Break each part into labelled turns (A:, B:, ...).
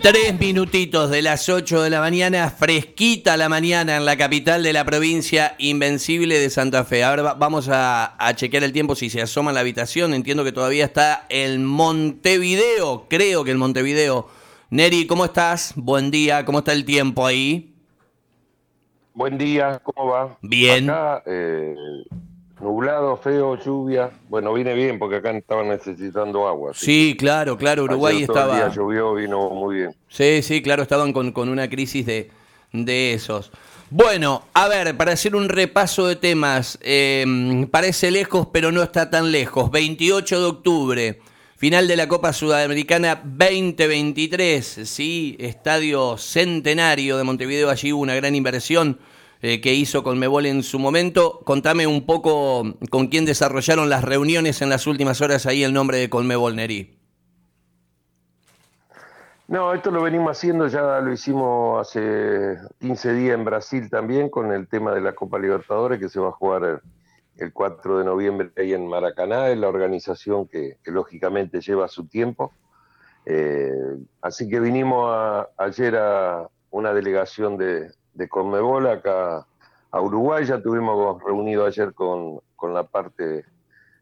A: Tres minutitos de las 8 de la mañana, fresquita la mañana en la capital de la provincia invencible de Santa Fe. Ahora vamos a, chequear el tiempo si se asoma en la habitación. Entiendo que todavía está el Montevideo, creo que el Montevideo. Neri, ¿cómo estás? Buen día, ¿cómo está el tiempo ahí?
B: Buen día, ¿cómo va?
A: Bien.
B: Acá, eh, Nublado, feo, lluvia. Bueno, viene bien porque acá estaban necesitando agua.
A: Sí, claro, claro. Uruguay estaba.
B: El día llovió, vino muy bien.
A: Sí, sí, claro, estaban con, con una crisis de, de, esos. Bueno, a ver, para hacer un repaso de temas, em, parece lejos, pero no está tan lejos. 28 de octubre, final de la Copa Sudamericana 2023, sí, estadio centenario de Montevideo, allí hubo una gran inversión eh, que hizo Conmebol en su momento. Contame un poco con quién desarrollaron las reuniones en las últimas horas ahí el nombre de Conmebol, Neri.
B: No, esto lo venimos haciendo, ya lo hicimos hace 15 días en Brasil también con el tema de la Copa Libertadores que se va a jugar el, 4 de noviembre ahí en Maracaná, es la organización que, lógicamente lleva su tiempo. Eh, así que vinimos ayer a una delegación de, de Conmebol acá a Uruguay. Ya tuvimos reunido ayer con, la parte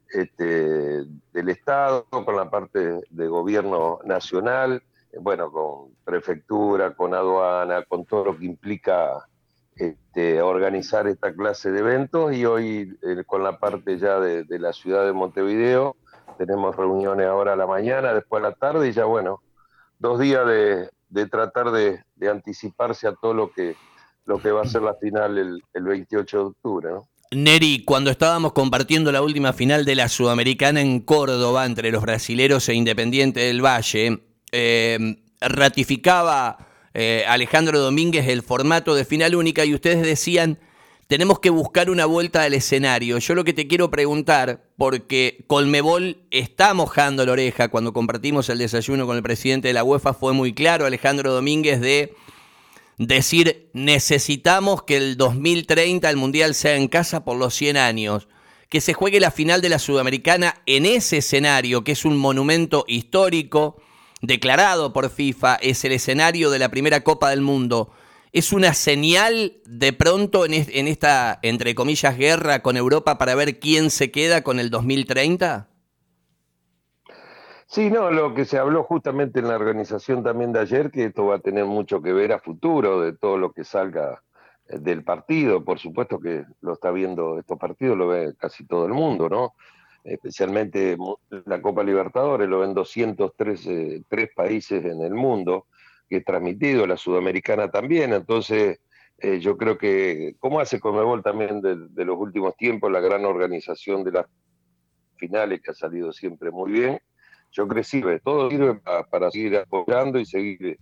B: este, del Estado, con la parte de gobierno nacional, bueno, con prefectura, con aduana, con todo lo que implica este, organizar esta clase de eventos y hoy eh, con la parte ya de, la ciudad de Montevideo tenemos reuniones ahora a la mañana, después a la tarde y ya bueno, dos días de, tratar de anticiparse a todo lo que lo que va a ser la final el, 28 de octubre. ¿no?
A: Neri, cuando estábamos compartiendo la última final de la Sudamericana en Córdoba entre los brasileros e Independiente del Valle, eh, ratificaba eh, Alejandro Domínguez el formato de final única y ustedes decían, tenemos que buscar una vuelta al escenario. Yo lo que te quiero preguntar, porque Colmebol está mojando la oreja cuando compartimos el desayuno con el presidente de la UEFA, fue muy claro Alejandro Domínguez de decir necesitamos que el 2030 el Mundial sea en casa por los 100 años, que se juegue la final de la Sudamericana en ese escenario, que es un monumento histórico declarado por FIFA, es el escenario de la primera Copa del Mundo. ¿Es una señal de pronto en, esta, entre comillas, guerra con Europa para ver quién se queda con el 2030?
B: Sí, no, lo que se habló justamente en la organización también de ayer, que esto va a tener mucho que ver a futuro de todo lo que salga eh, del partido. Por supuesto que lo está viendo, estos partidos lo ve casi todo el mundo, ¿no? Especialmente la Copa Libertadores, lo ven 203 tres países en el mundo, que es transmitido, la Sudamericana también. Entonces, eh, yo creo que, como hace Comebol también de los últimos tiempos, la gran organización de las finales, que ha salido siempre muy bien yo creo que sirve, todo sirve para, seguir apoyando y seguir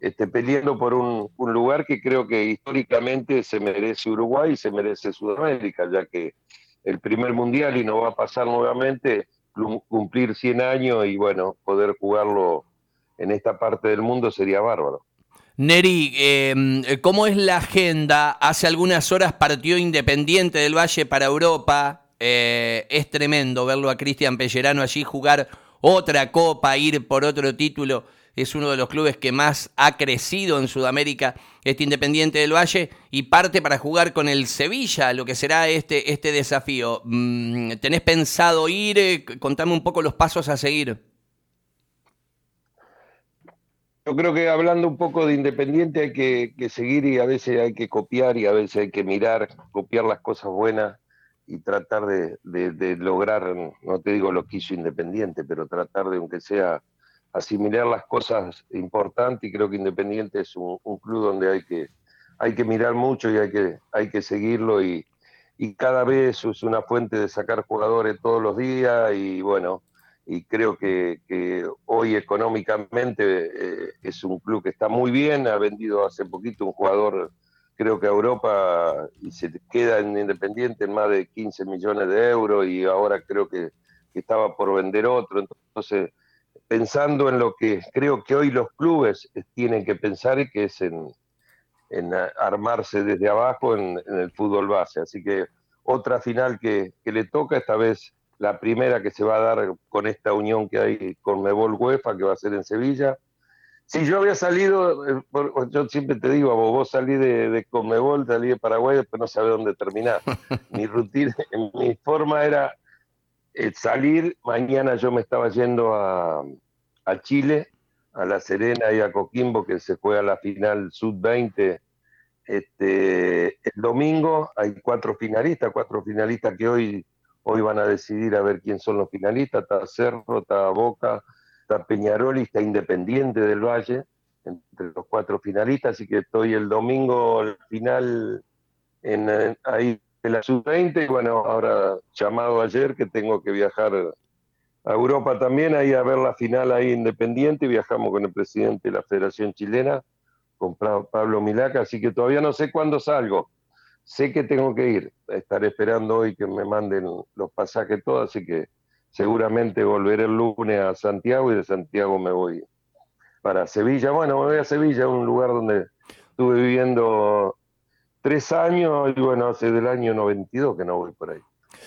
B: este, peleando por un, lugar que creo que históricamente se merece Uruguay y se merece Sudamérica, ya que el primer mundial y no va a pasar nuevamente cumplir 100 años y bueno, poder jugarlo en esta parte del mundo sería bárbaro.
A: Neri, em, ¿cómo es la agenda? Hace algunas horas partió Independiente del Valle para Europa. Eh, es tremendo verlo a Cristian Pellerano allí jugar otra copa, ir por otro título. Es uno de los clubes que más ha crecido en Sudamérica, este Independiente del Valle, y parte para jugar con el Sevilla, lo que será este, este desafío. Mm, ¿Tenés pensado ir? Contame un poco los pasos a seguir.
B: Yo creo que hablando un poco de Independiente hay que, seguir y a veces hay que copiar y a veces hay que mirar, copiar las cosas buenas y tratar de, lograr, no te digo lo que hizo Independiente, pero tratar de, aunque sea, asimilar las cosas importantes y creo que Independiente es un, club donde hay que, hay que mirar mucho y hay que, hay que seguirlo y, cada vez es una fuente de sacar jugadores todos los días y bueno, y creo que, hoy económicamente eh, es un club que está muy bien, ha vendido hace poquito un jugador creo que Europa y se queda en Independiente en más de 15 millones de euros y ahora creo que, estaba por vender otro. Entonces, pensando en lo que creo que hoy los clubes tienen que pensar que es en, armarse desde abajo en, el fútbol base. Así que otra final que, le toca, esta vez la primera que se va a dar con esta unión que hay con Mebol UEFA, que va a ser en Sevilla. Sí, yo había salido, eh, yo siempre te digo, vos salí de, de Comebol, salí de Paraguay, después no sabés dónde terminar. mi rutina, mi forma era eh, salir, mañana yo me estaba yendo a, a, Chile, a La Serena y a Coquimbo, que se juega la final Sub-20. Este, el domingo hay cuatro finalistas, cuatro finalistas que hoy, hoy van a decidir a ver quién son los finalistas. Está Cerro, está Boca, está Peñarol está Independiente del Valle, entre los cuatro finalistas, así que estoy el domingo al final en, ahí en la sub-20 y bueno, ahora llamado ayer que tengo que viajar a Europa también, ahí a ver la final ahí Independiente, viajamos con el presidente de la Federación Chilena, con Pablo Milaca, así que todavía no sé cuándo salgo. Sé que tengo que ir, estaré esperando hoy que me manden los pasajes todos, así que seguramente volveré el lunes a Santiago y de Santiago me voy para Sevilla. Bueno, me voy a Sevilla, un lugar donde estuve viviendo tres años y bueno, hace del año 92 que no voy por ahí.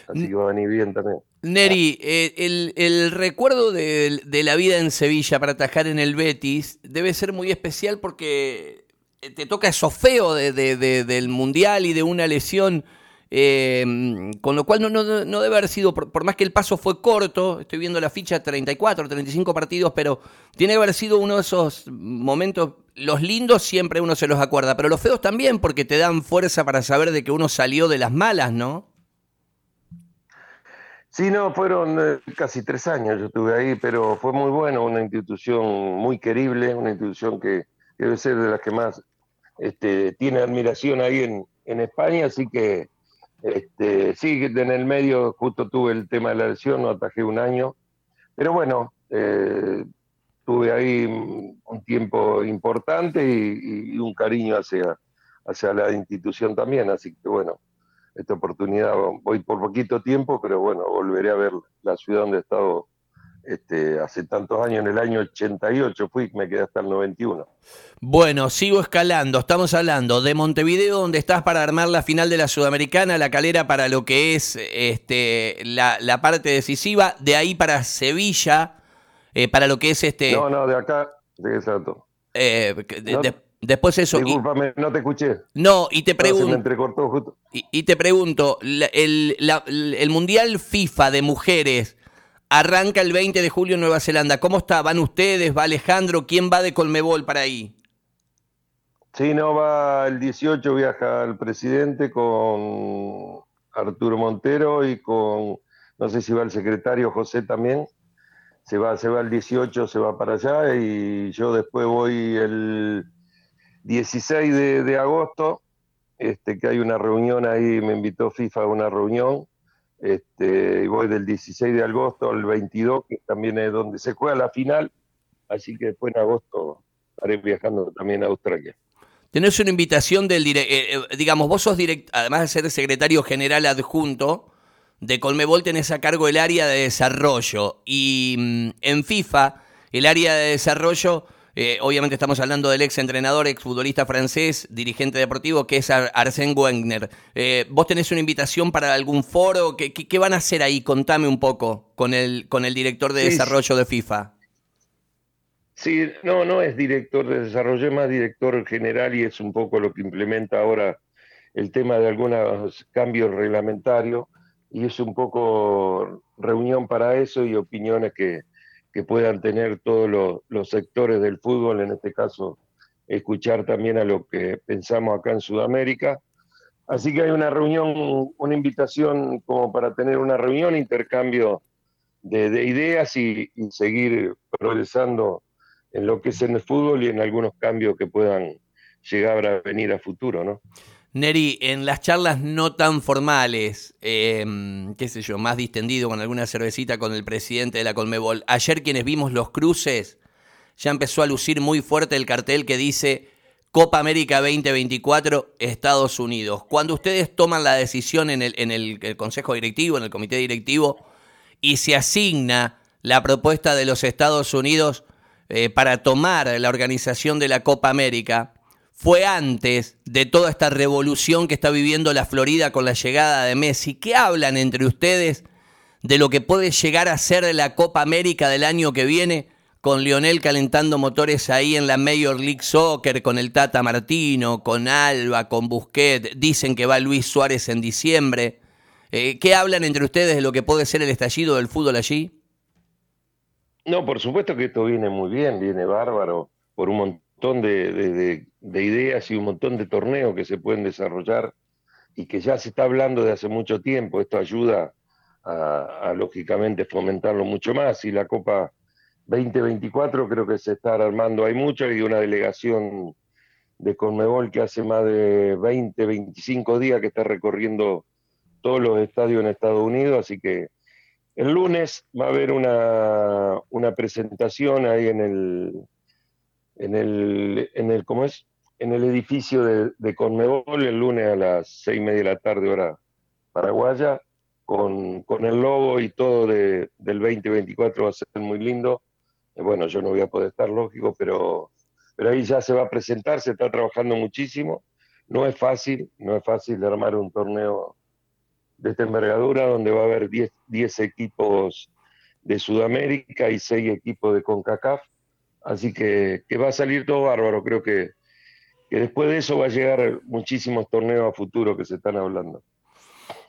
B: Así que va a venir bien también.
A: Neri, eh, el, recuerdo de, la vida en Sevilla para atajar en el Betis debe ser muy especial porque te toca eso feo del Mundial y de una lesión Em, con lo cual no, no, debe haber sido, por, más que el paso fue corto, estoy viendo la ficha 34, 35 partidos, pero tiene que haber sido uno de esos momentos, los lindos siempre uno se los acuerda, pero los feos también porque te dan fuerza para saber de que uno salió de las malas, ¿no?
B: Sí, no, fueron eh, casi tres años yo estuve ahí, pero fue muy bueno, una institución muy querible, una institución que, debe ser de las que más este, tiene admiración ahí en, en España, así que este, sí, en el medio justo tuve el tema de la lesión, no atajé un año, pero bueno, eh, tuve ahí un tiempo importante y, un cariño hacia, hacia la institución también, así que bueno, esta oportunidad voy por poquito tiempo, pero bueno, volveré a ver la ciudad donde he estado este, hace tantos años, en el año 88 fui, me quedé hasta el 91.
A: Bueno, sigo escalando, estamos hablando de Montevideo, donde estás para armar la final de la Sudamericana, la calera para lo que es este, la, parte decisiva, de ahí para Sevilla, eh, para lo que es este...
B: No, no, de acá, de exacto.
A: Eh, después eso.
B: Disculpame, no te escuché.
A: No, y te pregunto. Y, te pregunto, el, el Mundial FIFA de mujeres Arranca el 20 de julio en Nueva Zelanda. ¿Cómo está? ¿Van ustedes? ¿Va Alejandro? ¿Quién va de Colmebol para ahí?
B: Sí, no, va el 18, viaja el presidente con Arturo Montero y con, no sé si va el secretario José también. Se va, se va el 18, se va para allá y yo después voy el 16 de, de agosto, este, que hay una reunión ahí, me invitó FIFA a una reunión este, y voy del 16 de agosto al 22, que también es donde se juega la final, así que después en agosto estaré viajando también a Australia.
A: Tenés una invitación del, eh, eh, digamos, vos sos direct, además de ser secretario general adjunto de Colmebol, tenés a cargo el área de desarrollo y mm, en FIFA el área de desarrollo eh, obviamente estamos hablando del ex entrenador, ex futbolista francés, dirigente deportivo, que es Arsène Wenger. Eh, ¿Vos tenés una invitación para algún foro? ¿Qué, ¿Qué, van a hacer ahí? Contame un poco con el, con el director de desarrollo de FIFA.
B: Sí, no, no es director de desarrollo, es más director general y es un poco lo que implementa ahora el tema de algunos cambios reglamentarios y es un poco reunión para eso y opiniones que, que puedan tener todos los, sectores del fútbol, en este caso escuchar también a lo que pensamos acá en Sudamérica. Así que hay una reunión, una invitación como para tener una reunión, intercambio de, ideas y, y, seguir progresando en lo que es en el fútbol y en algunos cambios que puedan llegar a venir a futuro, ¿no?
A: Neri, en las charlas no tan formales, em, qué sé yo, más distendido con alguna cervecita con el presidente de la Colmebol, ayer quienes vimos los cruces, ya empezó a lucir muy fuerte el cartel que dice Copa América 2024 Estados Unidos. Cuando ustedes toman la decisión en el, en el, Consejo Directivo, en el Comité Directivo, y se asigna la propuesta de los Estados Unidos eh, para tomar la organización de la Copa América, fue antes de toda esta revolución que está viviendo la Florida con la llegada de Messi. ¿Qué hablan entre ustedes de lo que puede llegar a ser la Copa América del año que viene con Lionel calentando motores ahí en la Major League Soccer, con el Tata Martino, con Alba, con Busquet, dicen que va Luis Suárez en diciembre. Eh, ¿Qué hablan entre ustedes de lo que puede ser el estallido del fútbol allí?
B: No, por supuesto que esto viene muy bien, viene bárbaro, por un montón de, ideas y un montón de torneos que se pueden desarrollar y que ya se está hablando de hace mucho tiempo. Esto ayuda a, a lógicamente fomentarlo mucho más y la Copa 2024 creo que se está armando, hay mucho, hay una delegación de Conmebol que hace más de 20, 25 días que está recorriendo todos los estadios en Estados Unidos, así que el lunes va a haber una, una presentación ahí en el, en el, en el, ¿cómo es? En el edificio de, de Conmebol el lunes a las seis y media de la tarde hora paraguaya, con, con el logo y todo de, del 2024 va a ser muy lindo bueno, yo no voy a poder estar, lógico, pero, pero ahí ya se va a presentar, se está trabajando muchísimo. No es fácil, no es fácil armar un torneo de esta envergadura donde va a haber 10, equipos de Sudamérica y 6 equipos de CONCACAF. Así que, que va a salir todo bárbaro. Creo que, que después de eso va a llegar muchísimos torneos a futuro que se están hablando.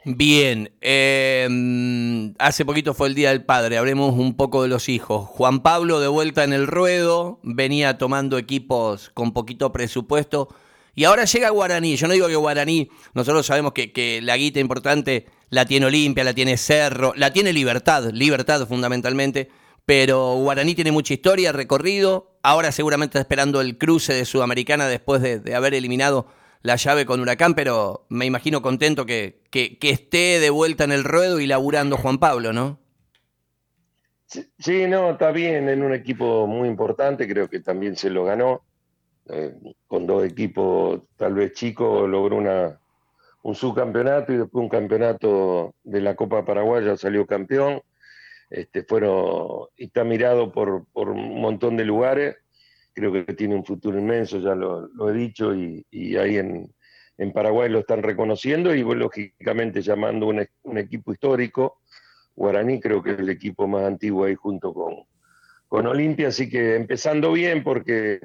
A: Bien, eh, hace poquito fue el Día del Padre, hablemos un poco de los hijos. Juan Pablo de vuelta en el ruedo, venía tomando equipos con poquito presupuesto y ahora llega Guaraní. Yo no digo que Guaraní, nosotros sabemos que, que la guita importante la tiene Olimpia, la tiene Cerro, la tiene Libertad, Libertad fundamentalmente, pero Guaraní tiene mucha historia, recorrido, ahora seguramente esperando el cruce de Sudamericana después de haber eliminado la llave con Huracán, pero me imagino contento que, que, esté de vuelta en el ruedo y laburando Juan Pablo, ¿no?
B: Sí, no, está bien, en un equipo muy importante, creo que también se lo ganó. Eh, con dos equipos tal vez chicos logró una, un subcampeonato y después un campeonato de la Copa Paraguaya salió campeón. Este, fueron, está mirado por, por un montón de lugares creo que tiene un futuro inmenso, ya lo, he dicho, y, ahí en, Paraguay lo están reconociendo y lógicamente llamando un, un, equipo histórico. Guaraní creo que es el equipo más antiguo ahí junto con, con Olimpia, así que empezando bien porque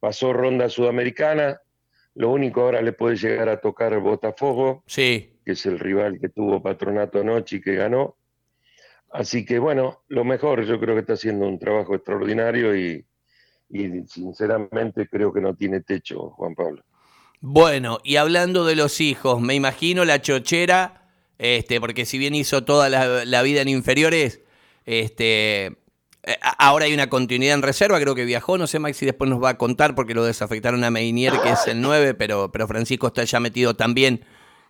B: pasó ronda sudamericana, lo único ahora le puede llegar a tocar Botafogo,
A: sí.
B: que es el rival que tuvo Patronato anoche y que ganó. Así que bueno, lo mejor, yo creo que está haciendo un trabajo extraordinario y, y sinceramente creo que no tiene techo, Juan Pablo.
A: Bueno, y hablando de los hijos, me imagino la chochera, este, porque si bien hizo toda la, vida en inferiores, este, eh, ahora hay una continuidad en reserva, creo que viajó, no sé Maxi después nos va a contar porque lo desafectaron a Meinier, que es el 9, pero, pero Francisco está ya metido también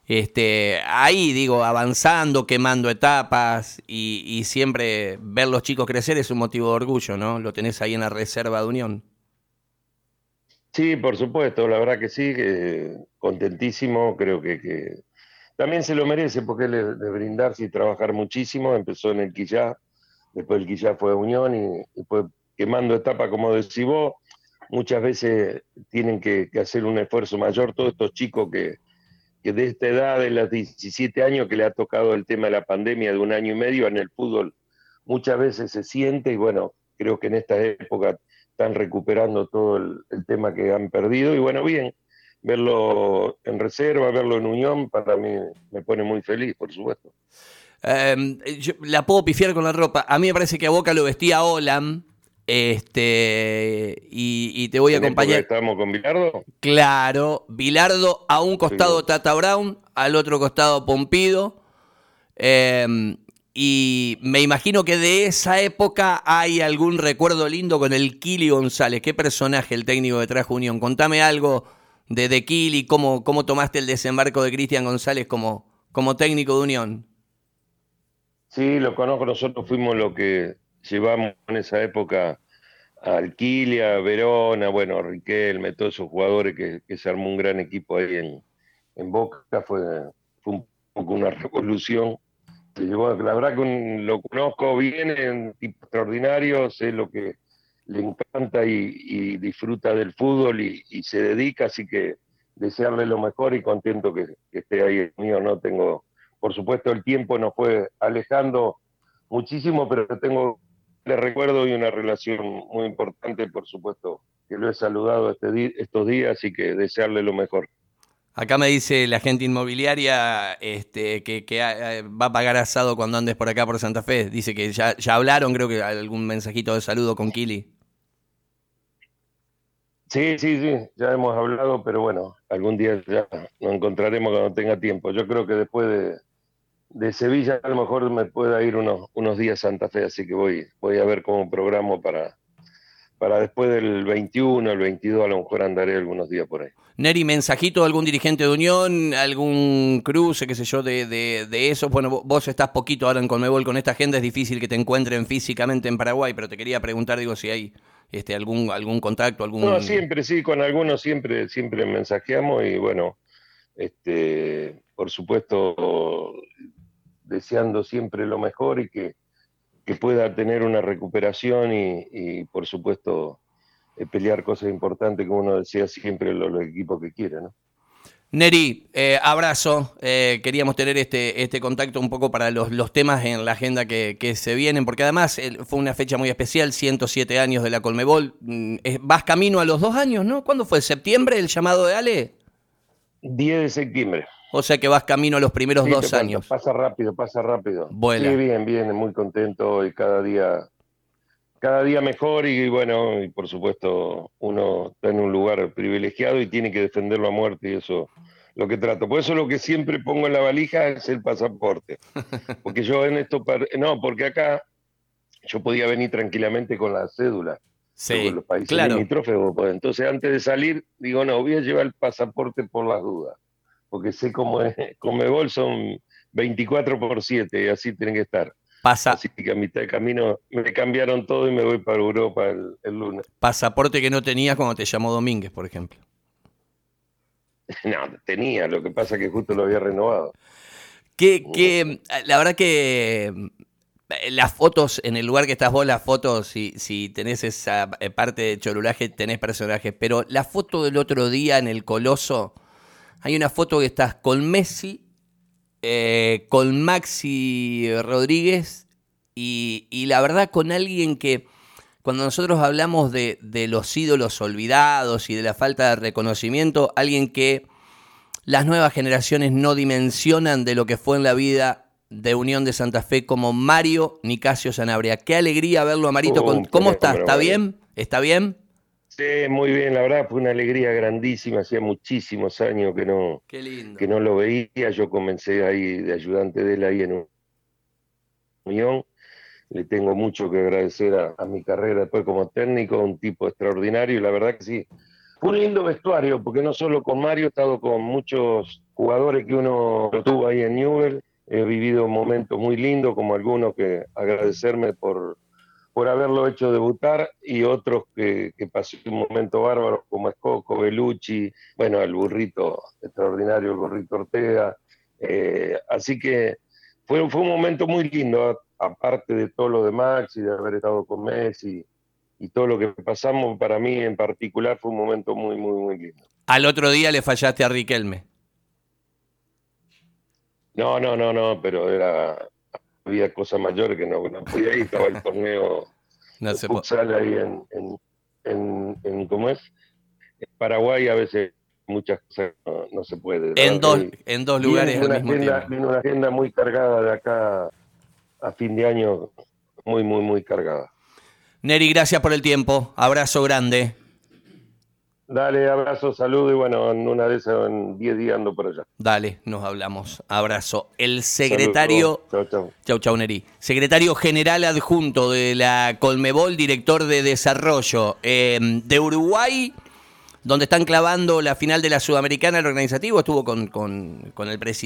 A: este, ahí digo, avanzando, quemando etapas y, siempre ver los chicos crecer es un motivo de orgullo, ¿no? Lo tenés ahí en la reserva de Unión.
B: Sí, por supuesto, la verdad que sí, contentísimo, creo que, también se lo merece porque él es de brindarse y trabajar muchísimo, empezó en el Quillá, después el Quillá fue a Unión y, después quemando etapas, como decís vos, muchas veces tienen que hacer un esfuerzo mayor todos estos chicos que, que de esta edad, de los 17 años que le ha tocado el tema de la pandemia de un año y medio en el fútbol, muchas veces se siente y bueno, creo que en esta época están recuperando todo el, tema que han perdido y bueno, bien, verlo en reserva, verlo en unión, para mí me pone muy feliz, por supuesto.
A: Em, la puedo pifiar con la ropa. A mí me parece que a Boca lo vestía Olam este, y, te voy a acompañar.
B: ¿Estamos con Bilardo?
A: Claro, Bilardo a un costado Tata Brown, al otro costado Pompido. Em, y me imagino que de esa época hay algún recuerdo lindo con el Kili González. ¿Qué personaje el técnico de Trajo Unión? Contame algo de, de Kili, cómo, cómo tomaste el desembarco de Cristian González como, como técnico de Unión.
B: Sí, lo conozco, nosotros fuimos lo que llevamos en esa época a Alquilia, Verona, bueno, Riquelme, todos esos jugadores que, se armó un gran equipo ahí en, en Boca, fue, fue un poco una revolución. la verdad que lo conozco bien, es un tipo extraordinario, sé lo que le encanta y, disfruta del fútbol y, se dedica, así que desearle lo mejor y contento que, que esté ahí mío, ¿no? Tengo, por supuesto, el tiempo nos fue alejando muchísimo, pero tengo recuerdo y una relación muy importante, por supuesto, que lo he saludado este estos días y que desearle lo mejor.
A: Acá me dice la gente inmobiliaria este, que, eh, va a pagar asado cuando andes por acá por Santa Fe. Dice que ya, ya hablaron, creo que algún mensajito de saludo con Kili.
B: Sí, sí, sí, ya hemos hablado, pero bueno, algún día ya nos encontraremos cuando tenga tiempo. Yo creo que después de, de Sevilla a lo mejor me pueda ir unos, unos días a Santa Fe, así que voy, voy a ver cómo programo para, para después del 21, el 22, a lo mejor andaré algunos días por ahí.
A: Neri, mensajito de algún dirigente de Unión, algún cruce, qué sé yo, de, de, eso. Bueno, vos estás poquito ahora en Colmebol con esta agenda, es difícil que te encuentren físicamente en Paraguay, pero te quería preguntar, digo, si hay este, algún, algún contacto, algún...
B: No, siempre, sí, con algunos siempre, siempre mensajeamos y bueno, este, por supuesto, deseando siempre lo mejor y que, pueda tener una recuperación y, por supuesto eh, pelear cosas importantes como uno desea siempre los, equipos que quiera, ¿no?
A: Neri, eh, abrazo. Eh, queríamos tener este, este contacto un poco para los, los temas en la agenda que, que, se vienen, porque además fue una fecha muy especial, 107 años de la Colmebol. Mm, vas camino a los dos años, ¿no? ¿Cuándo fue? ¿Septiembre el llamado de Ale?
B: 10 de septiembre.
A: O sea que vas camino a los primeros dos años.
B: Pasa rápido, pasa rápido.
A: Vuela.
B: Sí, bien, bien, muy contento y cada día, cada día mejor y bueno, y por supuesto uno está en un lugar privilegiado y tiene que defenderlo a muerte y eso lo que trato. Por eso lo que siempre pongo en la valija es el pasaporte. Porque yo en esto, no, porque acá yo podía venir tranquilamente con la cédula.
A: Sí,
B: los países
A: claro.
B: Entonces antes de salir digo, no, voy a llevar el pasaporte por las dudas porque sé cómo es, Comebol son 24 por 7 y así tienen que estar.
A: Pasa.
B: Así que a mitad de camino me cambiaron todo y me voy para Europa el, lunes.
A: Pasaporte que no tenías cuando te llamó Domínguez, por ejemplo.
B: No, tenía, lo que pasa es que justo lo había renovado.
A: Que, que la verdad que eh, las fotos, en el lugar que estás vos, las fotos, si, si tenés esa eh, parte de chorulaje, tenés personajes, pero la foto del otro día en el Coloso, hay una foto que estás con Messi, eh, con Maxi Rodríguez y, la verdad con alguien que cuando nosotros hablamos de, los ídolos olvidados y de la falta de reconocimiento, alguien que las nuevas generaciones no dimensionan de lo que fue en la vida de Unión de Santa Fe como Mario Nicasio Sanabria. Qué alegría verlo, Marito. Uh, ¿Cómo está? ¿Está bien? ¿Está bien?
B: Sí, muy bien, la verdad fue una alegría grandísima, hacía muchísimos años que no, que no lo veía, yo comencé ahí de ayudante de él ahí en Unión, le tengo mucho que agradecer a, mi carrera después como técnico, un tipo extraordinario, y la verdad que sí, fue un lindo vestuario, porque no solo con Mario, he estado con muchos jugadores que uno tuvo ahí en Newell, he vivido momentos muy lindos, como algunos que agradecerme por por haberlo hecho debutar y otros que, que pasó un momento bárbaro como Escoco, Belucci, bueno, el burrito extraordinario, el burrito Ortega. Eh, así que fue, fue un momento muy lindo, aparte de todo lo demás y de haber estado con Messi y todo lo que pasamos, para mí en particular fue un momento muy, muy, muy lindo.
A: Al otro día le fallaste a Riquelme.
B: No, no, no, no, pero era había cosas mayores que no, podía ir, estaba el torneo no se ahí en, en, en, ¿cómo es? En Paraguay a veces muchas cosas no, se puede.
A: En dos, en dos lugares
B: al mismo tiempo. Viene una agenda muy cargada de acá a fin de año, muy, muy, muy cargada.
A: Neri, gracias por el tiempo. Abrazo grande.
B: Dale, abrazo, saludo y bueno, en una de esas, en 10 días ando por allá.
A: Dale, nos hablamos. Abrazo. El secretario.
B: Chau, chau.
A: Chau, chau, Neri. Secretario general adjunto de la Colmebol, director de desarrollo em, de Uruguay, donde están clavando la final de la Sudamericana, el organizativo estuvo con, con, con el presidente.